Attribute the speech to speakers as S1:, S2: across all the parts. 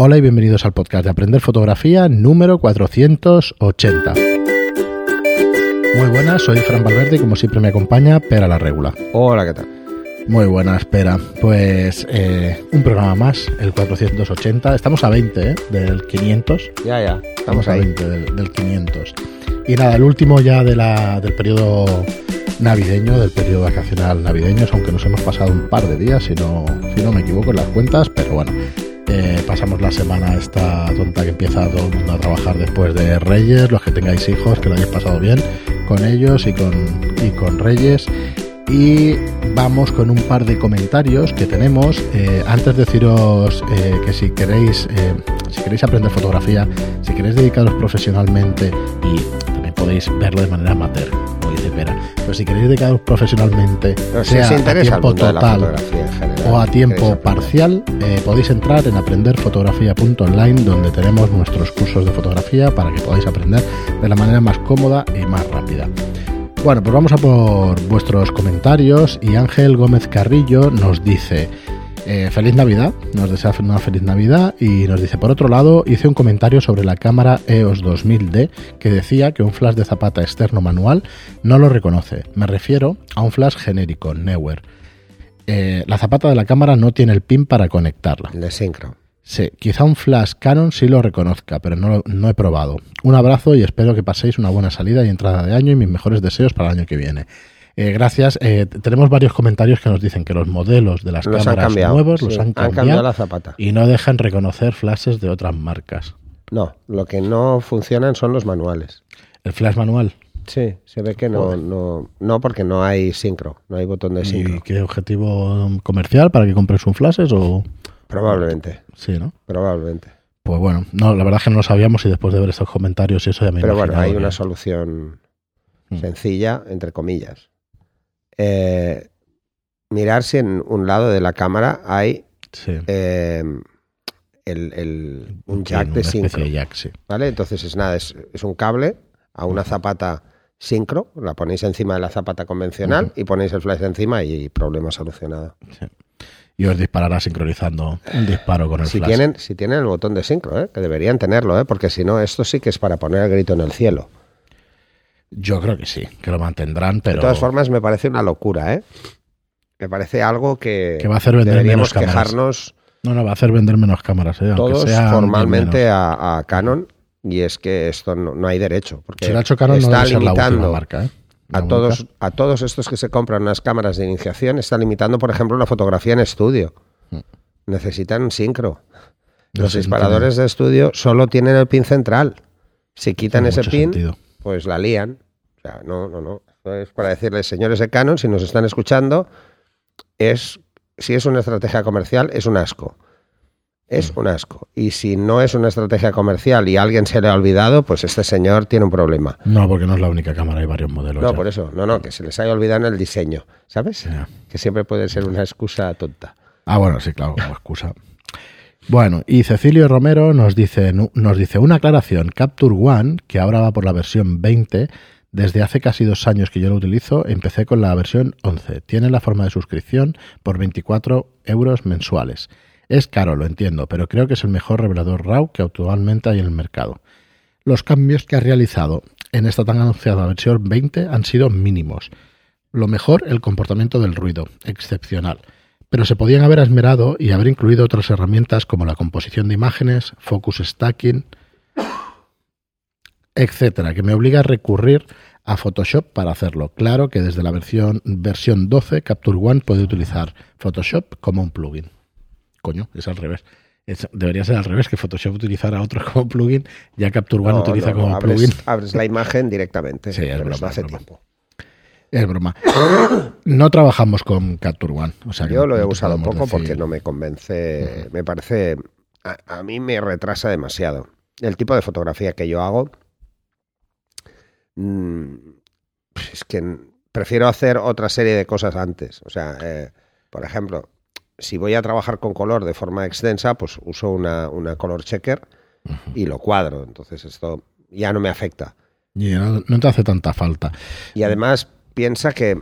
S1: Hola y bienvenidos al podcast de Aprender Fotografía número 480. Muy buenas, soy Fran Valverde y como siempre me acompaña Pera la Regula.
S2: Hola, ¿qué tal?
S1: Muy buenas, Pera. Pues eh, un programa más, el 480. Estamos a 20 ¿eh? del 500.
S2: Ya, ya,
S1: Estamos a 20 del, del 500. Y nada, el último ya de la, del periodo navideño, del periodo vacacional navideño, aunque nos hemos pasado un par de días, si no, si no me equivoco en las cuentas, pero bueno, eh, pasamos la semana esta tonta que empieza todo el mundo a trabajar después de Reyes, los que tengáis hijos, que lo hayáis pasado bien con ellos y con, y con Reyes. Y vamos con un par de comentarios que tenemos. Eh, antes de deciros eh, que si queréis, si queréis aprender fotografía, si queréis dedicaros profesionalmente y podéis verlo de manera amateur, como dice Pera, pero si queréis dedicaros profesionalmente,
S2: Pero
S1: sea a tiempo total
S2: general,
S1: o a tiempo parcial, eh, podéis entrar en aprenderfotografía.online donde tenemos nuestros cursos de fotografía para que podáis aprender de la manera más cómoda y más rápida. Bueno, pues vamos a por vuestros comentarios y Ángel Gómez Carrillo nos dice eh, feliz Navidad, nos desea una feliz Navidad y nos dice por otro lado hice un comentario sobre la cámara EOS 2000D que decía que un flash de zapata externo manual no lo reconoce. Me refiero a un flash genérico, Newer. Eh, la zapata de la cámara no tiene el pin para conectarla.
S2: De Syncro.
S1: Sí, quizá un flash Canon sí lo reconozca, pero no, no he probado. Un abrazo y espero que paséis una buena salida y entrada de año y mis mejores deseos para el año que viene. Eh, gracias. Eh, tenemos varios comentarios que nos dicen que los modelos de las
S2: Los
S1: cámaras
S2: cambiado.
S1: nuevos
S2: sí,
S1: los han
S2: cambiado
S1: cambiado
S2: la zapata.
S1: y no dejan reconocer flashes de otras marcas.
S2: No, lo que no funcionan son los manuales.
S1: El flash manual.
S2: Sí, se ve que no, no, no porque no hay sincro, no hay botón de
S1: ¿Y
S2: sincro.
S1: qué objetivo comercial para que compres un flashes o...?
S2: Probablemente,
S1: Sí, ¿no?
S2: probablemente.
S1: Pues bueno, no, la verdad es que no lo sabíamos y después de ver estos comentarios y eso ya me
S2: Pero bueno, hay
S1: que-
S2: una solución
S1: Mm.
S2: sencilla, entre comillas. Eh, mirar si en un lado de la cámara hay
S1: Sí.
S2: eh, el, el- un jack de sincro.
S1: de jack, sí.
S2: ¿Vale? Entonces es nada, es, es un cable a una zapata sincro, la ponéis encima de la zapata convencional y ponéis el flash encima y problema solucionado.
S1: y os disparará sincronizando el disparo con el
S2: Si
S1: flash.
S2: tienen, si tienen el botón de sincro, ¿eh? que deberían tenerlo, ¿eh? porque si no, esto sí que es para poner el grito en el cielo.
S1: Yo creo que sí, que lo mantendrán, pero
S2: De todas formas, me parece una locura, ¿eh? Me parece algo que,
S1: Que va a hacer vender
S2: deberíamos
S1: menos cámaras.
S2: quejarnos
S1: no, no, va a hacer vender menos cámaras, ¿eh?
S2: todos
S1: sean
S2: formalmente a, a Canon y es que esto no, no hay derecho. Porque
S1: Si lo ha hecho Canon no
S2: está
S1: debe ser la
S2: limitando
S1: marca, ¿eh?
S2: A todos, a todos estos que se compran unas cámaras de iniciación, está limitando, por ejemplo, la fotografía en estudio.
S1: Mm.
S2: Necesitan un sincro.
S1: No
S2: Los
S1: no
S2: disparadores de estudio solo tienen el pin central. Si quitan ese pin,
S1: sentido.
S2: Pues la lían. O sea, no, no, no. Es para decirles, señores de Canon, si nos están escuchando, es si es una estrategia comercial, es un asco. Es un asco. Y si no es una estrategia comercial y a alguien se le ha olvidado, pues este señor tiene un problema.
S1: No, porque no es la única cámara, hay varios modelos.
S2: No,
S1: ya.
S2: por eso. No, no, que se les haya olvidado en el diseño. ¿Sabes? Que siempre puede ser una excusa tonta.
S1: Ah, bueno, sí, claro, como excusa. Bueno, y Cecilio Romero nos dice, nos dice una aclaración. Capture One, que ahora va por la versión 20, desde hace casi dos años que yo lo utilizo, empecé con la versión 11. Tiene la forma de suscripción por 24 euros mensuales. Es caro, lo entiendo, pero creo que es el mejor revelador RAW que actualmente hay en el mercado. Los cambios que ha realizado en esta tan anunciada versión 20 han sido mínimos. Lo mejor, el comportamiento del ruido, excepcional. Pero se podían haber esmerado y haber incluido otras herramientas como la composición de imágenes, focus stacking, etcétera, que me obliga a recurrir a Photoshop para hacerlo. Claro que desde la versión, versión 12 Capture One puede utilizar Photoshop como un plugin. Coño, es al revés. Es- debería ser al revés, que Photoshop utilizara otro como plugin, ya Capture One
S2: No,
S1: utiliza
S2: no, no,
S1: como
S2: abres,
S1: plugin.
S2: abres la imagen directamente.
S1: Sí, es broma,
S2: hace
S1: broma.
S2: tiempo.
S1: Es broma. No trabajamos con Capture One. O sea
S2: Yo
S1: no-
S2: lo he
S1: no
S2: usado poco
S1: decir-
S2: porque no me convence. Me parece. A, a mí me retrasa demasiado. El tipo de fotografía que yo hago. mm, es que prefiero hacer otra serie de cosas antes. O sea, eh, por ejemplo, si voy a trabajar con color de forma extensa, pues uso una, una color checker y lo cuadro. Entonces esto ya no me afecta.
S1: Y no, no te hace tanta falta.
S2: Y además piensa que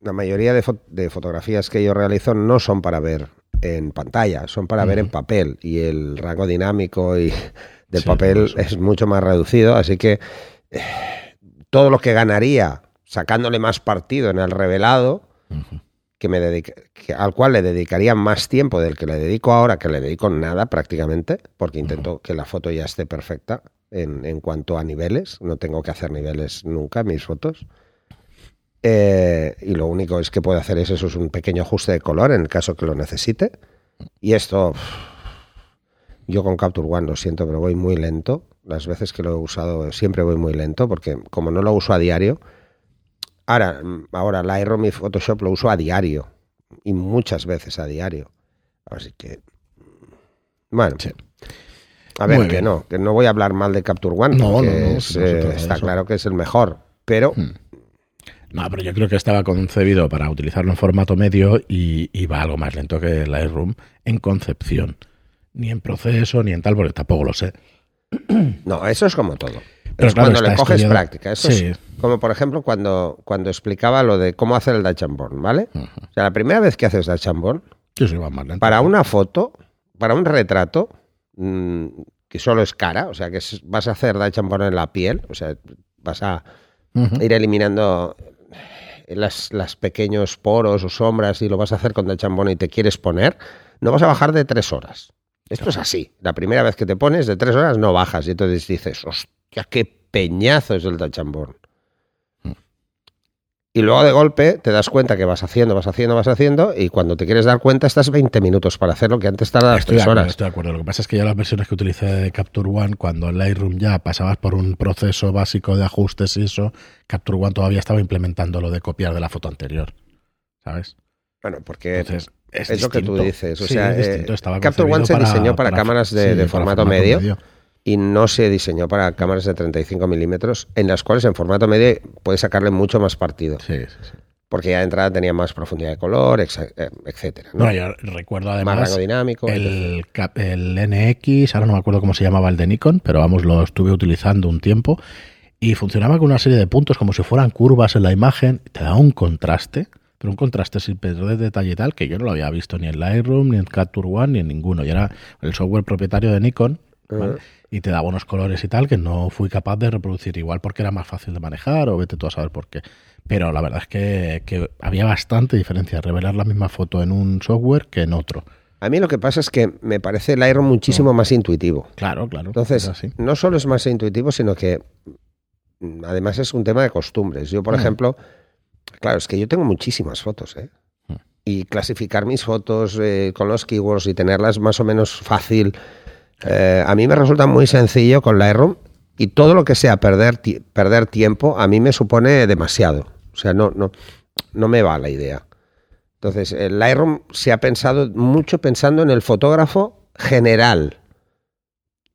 S2: la mayoría de, fo- de fotografías que yo realizo no son para ver en pantalla, son para ver en papel y el rango dinámico y del
S1: Sí,
S2: papel
S1: eso.
S2: es mucho más reducido, así que eh, todo lo que ganaría sacándole más partido en el revelado, que me dedica- que- al cual le dedicaría más tiempo del que le dedico ahora, que le dedico nada prácticamente, porque intento que la foto ya esté perfecta en, en cuanto a niveles, no tengo que hacer niveles nunca mis fotos. Eh, y lo único es que puedo hacer es eso, es un pequeño ajuste de color en el caso que lo necesite. Y esto, yo con Capture One lo siento, pero voy muy lento. Las veces que lo he usado siempre voy muy lento, porque como no lo uso a diario, ahora, ahora Lightroom y Photoshop lo uso a diario, y muchas veces a diario. Así que, bueno,
S1: Sí.
S2: a ver, que no, que no voy a hablar mal de Capture One,
S1: No,
S2: porque
S1: no, no,
S2: es,
S1: si no se
S2: eh, está
S1: eso.
S2: claro que es el mejor, pero
S1: Hmm. No, pero yo creo que estaba concebido para utilizarlo en formato medio y, y va algo más lento que Lightroom en concepción. Ni en proceso, ni en tal, porque tampoco lo sé.
S2: No, eso es como todo.
S1: Pero
S2: es
S1: claro,
S2: cuando le coges
S1: estudiado-
S2: práctica. Eso
S1: Sí.
S2: es como, por ejemplo, cuando, cuando explicaba lo de cómo hacer el Dutch and ¿vale? O sea, la primera vez que haces Dutch and para una foto, para un retrato, mm, que solo es cara, o sea, que es- vas a hacer Dutch and en la piel, o sea, vas a ir eliminando las, las pequeños poros o sombras y lo vas a hacer con and Burn y te quieres poner, no vas a bajar de tres horas. Esto es así. La primera vez que te pones, de tres horas no bajas. Y entonces dices, hostia, qué peñazo es el.
S1: Mm.
S2: Y luego de golpe te das cuenta que vas haciendo, vas haciendo, vas haciendo, y cuando te quieres dar cuenta estás 20 minutos para hacer lo que antes tardabas
S1: Estoy de,
S2: 3
S1: acuerdo,
S2: horas.
S1: estoy de acuerdo. Lo que pasa es que ya las versiones que utilicé de Capture One, cuando en Lightroom ya pasabas por un proceso básico de ajustes y eso, Capture One todavía estaba implementando lo de copiar de la foto anterior. ¿Sabes?
S2: Bueno, porque
S1: Entonces, es,
S2: es lo que tú dices. O
S1: Sí,
S2: sea,
S1: es
S2: eh, Capture One se diseñó para cámaras de-
S1: sí,
S2: de formato medio. Y no se diseñó para cámaras de 35 milímetros, en las cuales en formato medio puedes sacarle mucho más partido,
S1: Sí, sí, sí.
S2: porque ya de entrada tenía más profundidad de color, eh, etcétera. ¿no?
S1: Yo recuerdo
S2: más
S1: además
S2: rango dinámico.
S1: el, cap- el NX, ahora no me acuerdo cómo se llamaba el de Nikon, pero vamos, lo estuve utilizando un tiempo y funcionaba con una serie de puntos como si fueran curvas en la imagen, te daba un contraste, pero un contraste sin perder detalle y tal, que yo no lo había visto ni en Lightroom, ni en Capture One, ni en ninguno. Y era el software propietario de Nikon, y te daba unos colores y tal que no fui capaz de reproducir igual porque era más fácil de manejar o vete tú a saber por qué. Pero la verdad es que, que había bastante diferencia revelar la misma foto en un software que en otro.
S2: A mí lo que pasa es que me parece el Lightroom muchísimo más intuitivo.
S1: Claro, claro.
S2: Entonces, no solo es más intuitivo, sino que mm, además es un tema de costumbres. Yo, por
S1: Mm.
S2: ejemplo, claro, es que yo tengo muchísimas fotos, ¿eh?
S1: Mm.
S2: Y clasificar mis fotos eh, con los keywords y tenerlas más o menos fácil, eh, a mí me resulta muy sencillo con Lightroom y todo lo que sea perder, perder tiempo a mí me supone demasiado. O sea, no, no, no me va la idea. Entonces, el Lightroom se ha pensado mucho pensando en el fotógrafo general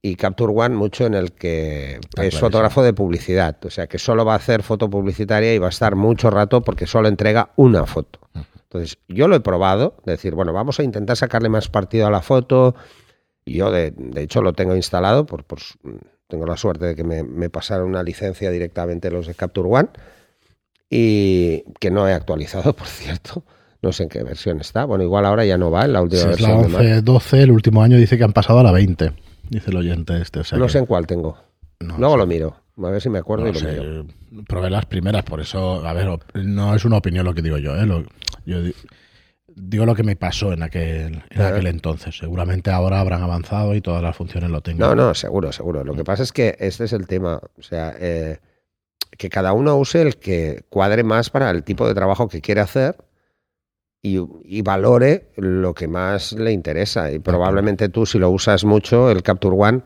S2: y Capture One mucho en el que
S1: Está
S2: es
S1: clarísimo.
S2: fotógrafo de publicidad. O sea, que solo va a hacer foto publicitaria y va a estar mucho rato porque solo entrega una foto. Entonces, yo lo he probado, de decir, bueno, vamos a intentar sacarle más partido a la foto. Yo, de, de hecho, lo tengo instalado, por, tengo la suerte de que me, me pasaron una licencia directamente los de Capture One y que no he actualizado, por cierto. No sé en qué versión está. Bueno, igual ahora ya no va en la última
S1: Si es la
S2: versión. de Mac.
S1: 11, 12, el último año dice que han pasado a la 20, dice el oyente este. o sea
S2: No
S1: que-
S2: sé en cuál tengo.
S1: no
S2: Luego
S1: sé.
S2: lo miro. A ver si me acuerdo
S1: No
S2: y lo
S1: sé,
S2: miro.
S1: probé las primeras, por eso, a ver, no es una opinión lo que digo yo, ¿eh? Lo- yo digo lo que me pasó en aquel, en aquel entonces. Seguramente ahora habrán avanzado y todas las funciones lo tengan.
S2: No, no, seguro, seguro. Lo que pasa es que este es el tema. O sea, eh, que cada uno use el que cuadre más para el tipo de trabajo que quiere hacer y, y valore lo que más le interesa. Y probablemente tú, si lo usas mucho, el Capture One,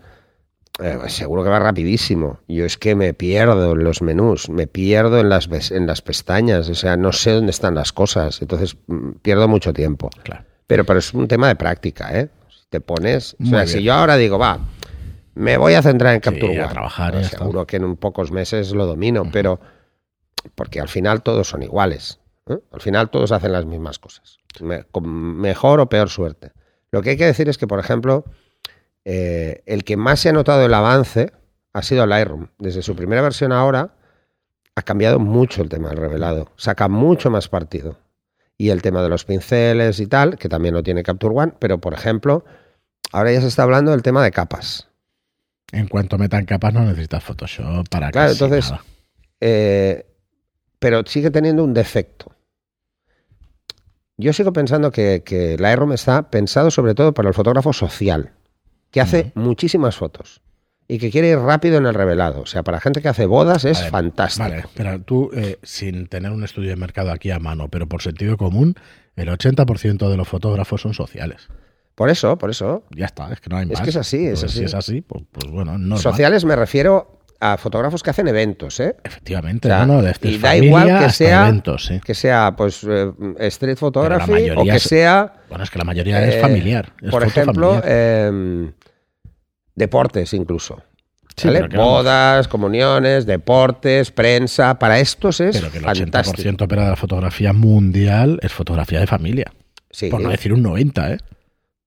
S2: eh, seguro que va rapidísimo. Yo es que me pierdo en los menús, me pierdo en las, en las pestañas, o sea, no sé dónde están las cosas. Entonces, mm, pierdo mucho tiempo.
S1: Claro.
S2: Pero, pero es un tema de práctica, ¿eh? Si te pones. O sea,
S1: bien.
S2: si yo ahora digo, va, me voy a centrar en
S1: Sí,
S2: Capture
S1: a
S2: One.
S1: trabajar
S2: pues seguro que en un pocos meses lo domino, pero. Porque al final todos son iguales. ¿eh? Al final todos hacen las mismas cosas. Me- con mejor o peor suerte. Lo que hay que decir es que, por ejemplo, eh, el que más se ha notado el avance ha sido Lightroom. Desde su primera versión ahora ha cambiado mucho el tema del revelado. Saca mucho más partido. y el tema de los pinceles y tal, que también lo tiene Capture One, pero por ejemplo, ahora ya se está hablando del tema de capas.
S1: En cuanto metan capas no necesitas Photoshop para
S2: Claro,
S1: casi
S2: entonces,
S1: nada.
S2: Eh, pero sigue teniendo un defecto. Yo sigo pensando que, que Lightroom está pensado sobre todo para el fotógrafo social, que hace muchísimas fotos y que quiere ir rápido en el revelado. O sea, para gente que hace bodas es
S1: Vale,
S2: fantástico.
S1: Vale, pero tú, eh, sin tener un estudio de mercado aquí a mano, pero por sentido común, el 80% de los fotógrafos son sociales.
S2: Por eso, por eso.
S1: Ya está, es que no hay
S2: Es
S1: más.
S2: que es así, es así.
S1: Si es así, pues, pues bueno, es normal.
S2: Sociales me refiero a fotógrafos que hacen eventos, ¿eh?
S1: Efectivamente,
S2: O sea,
S1: no, no, desde
S2: y da igual que sea-
S1: eventos.
S2: Que sea, pues, eh, street photography o que
S1: es-
S2: sea,
S1: Bueno, es que la mayoría es
S2: eh,
S1: familiar. es
S2: por ejemplo,
S1: familiar.
S2: eh, deportes incluso.
S1: Sí,
S2: ¿vale? Bodas, comuniones, deportes, prensa. Para estos es
S1: pero que el
S2: fantástico.
S1: 80% pero de la fotografía mundial es fotografía de familia.
S2: Sí,
S1: Por no decir un 90, ¿eh?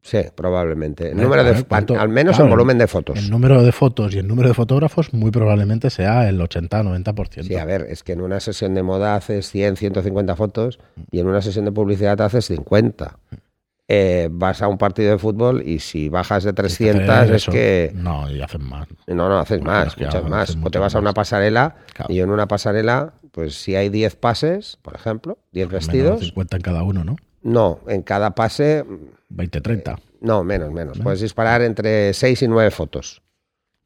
S2: Sí, probablemente. El número de,
S1: ¿cuánto?
S2: al menos
S1: Claro,
S2: en volumen de fotos.
S1: El número de fotos y el número de fotógrafos muy probablemente sea el 80-90%.
S2: Sí, a ver, es que en una sesión de moda haces 100, 150 fotos y en una sesión de publicidad haces 50. Eh, vas a un partido de fútbol y si bajas de 300
S1: Hacer
S2: es que...
S1: No, y hacen más.
S2: No, no, haces más, muchas más. O te vas a una pasarela
S1: Claro.
S2: y en una pasarela, pues si hay 10 pases, por ejemplo, 10
S1: Menos
S2: vestidos,
S1: 50 en cada uno, ¿no?
S2: no, en cada pase,
S1: 20-30.
S2: no, menos, menos. Puedes disparar entre 6 y 9 fotos.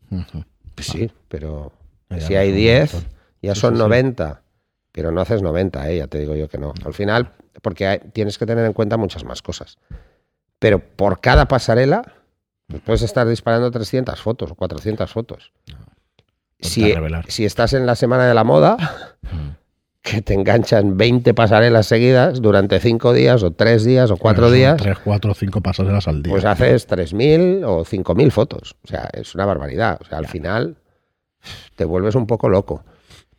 S1: Ujú.
S2: Pues sí, pero
S1: Ya
S2: si
S1: no
S2: hay
S1: son un
S2: 10,
S1: montón.
S2: ya son
S1: sí, sí.
S2: 90. Pero no haces 90, ¿eh? ya te digo yo que no. Al final, porque hay- tienes que tener en cuenta muchas más cosas. Pero por cada pasarela, pues puedes estar disparando 300 fotos o 400 fotos.
S1: Ponte
S2: Si, si estás en la semana de la moda,
S1: Mm.
S2: que te enganchan 20 pasarelas seguidas durante 5 días o 3 días o 4
S1: Son
S2: días,
S1: tres, cuatro, cinco pasarelas al día.
S2: pues haces 3.000 o 5.000 fotos. O sea, es una barbaridad. O sea, al final te vuelves un poco loco.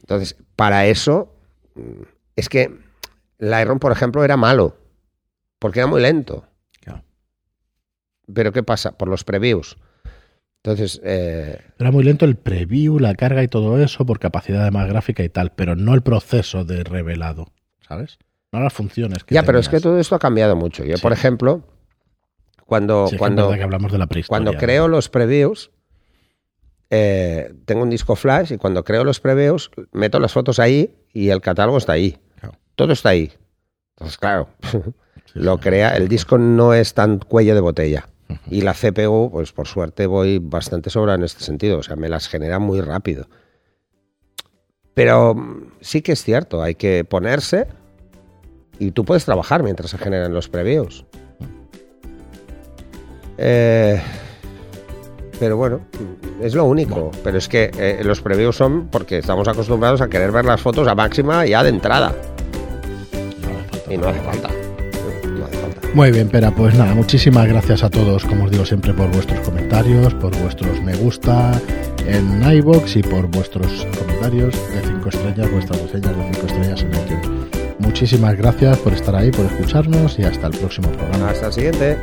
S2: Entonces, para eso, mm, es que Lightroom, por ejemplo, era malo, porque era muy lento.
S1: Claro.
S2: Pero ¿qué pasa? Por los previews. Entonces, eh,
S1: Era muy lento el preview, la carga y todo eso por capacidad de más gráfica y tal, pero no el proceso de revelado, ¿sabes? No las funciones que
S2: ya, pero es que todo esto ha cambiado mucho. Yo,
S1: Sí.
S2: por ejemplo, cuando,
S1: Sí,
S2: cuando,
S1: verdad que hablamos de la prehistoria.
S2: Cuando creo los previews, eh, tengo un disco flash y cuando creo los previews, meto las fotos ahí y el catálogo está ahí.
S1: Claro.
S2: Todo está ahí. Entonces, claro,
S1: Sí,
S2: lo crea, el disco no es tan cuello de botella. Y la CPU, pues por suerte voy bastante sobra en este sentido, o sea, me las genera muy rápido. Pero mm, sí que es cierto, hay que ponerse y tú puedes trabajar mientras se generan los previews. Eh, pero bueno, es lo único. Pero es que eh, los previews son porque estamos acostumbrados a querer ver las fotos a máxima ya de entrada.
S1: No hace falta.
S2: Y. No hace falta.
S1: Muy bien, Pera, pues nada, muchísimas gracias a todos, como os digo siempre, por vuestros comentarios, por vuestros me gusta en iBox y por vuestros comentarios de 5 estrellas, vuestras reseñas de 5 estrellas en iTunes. Muchísimas gracias por estar ahí, por escucharnos y hasta el próximo programa.
S2: Hasta el siguiente.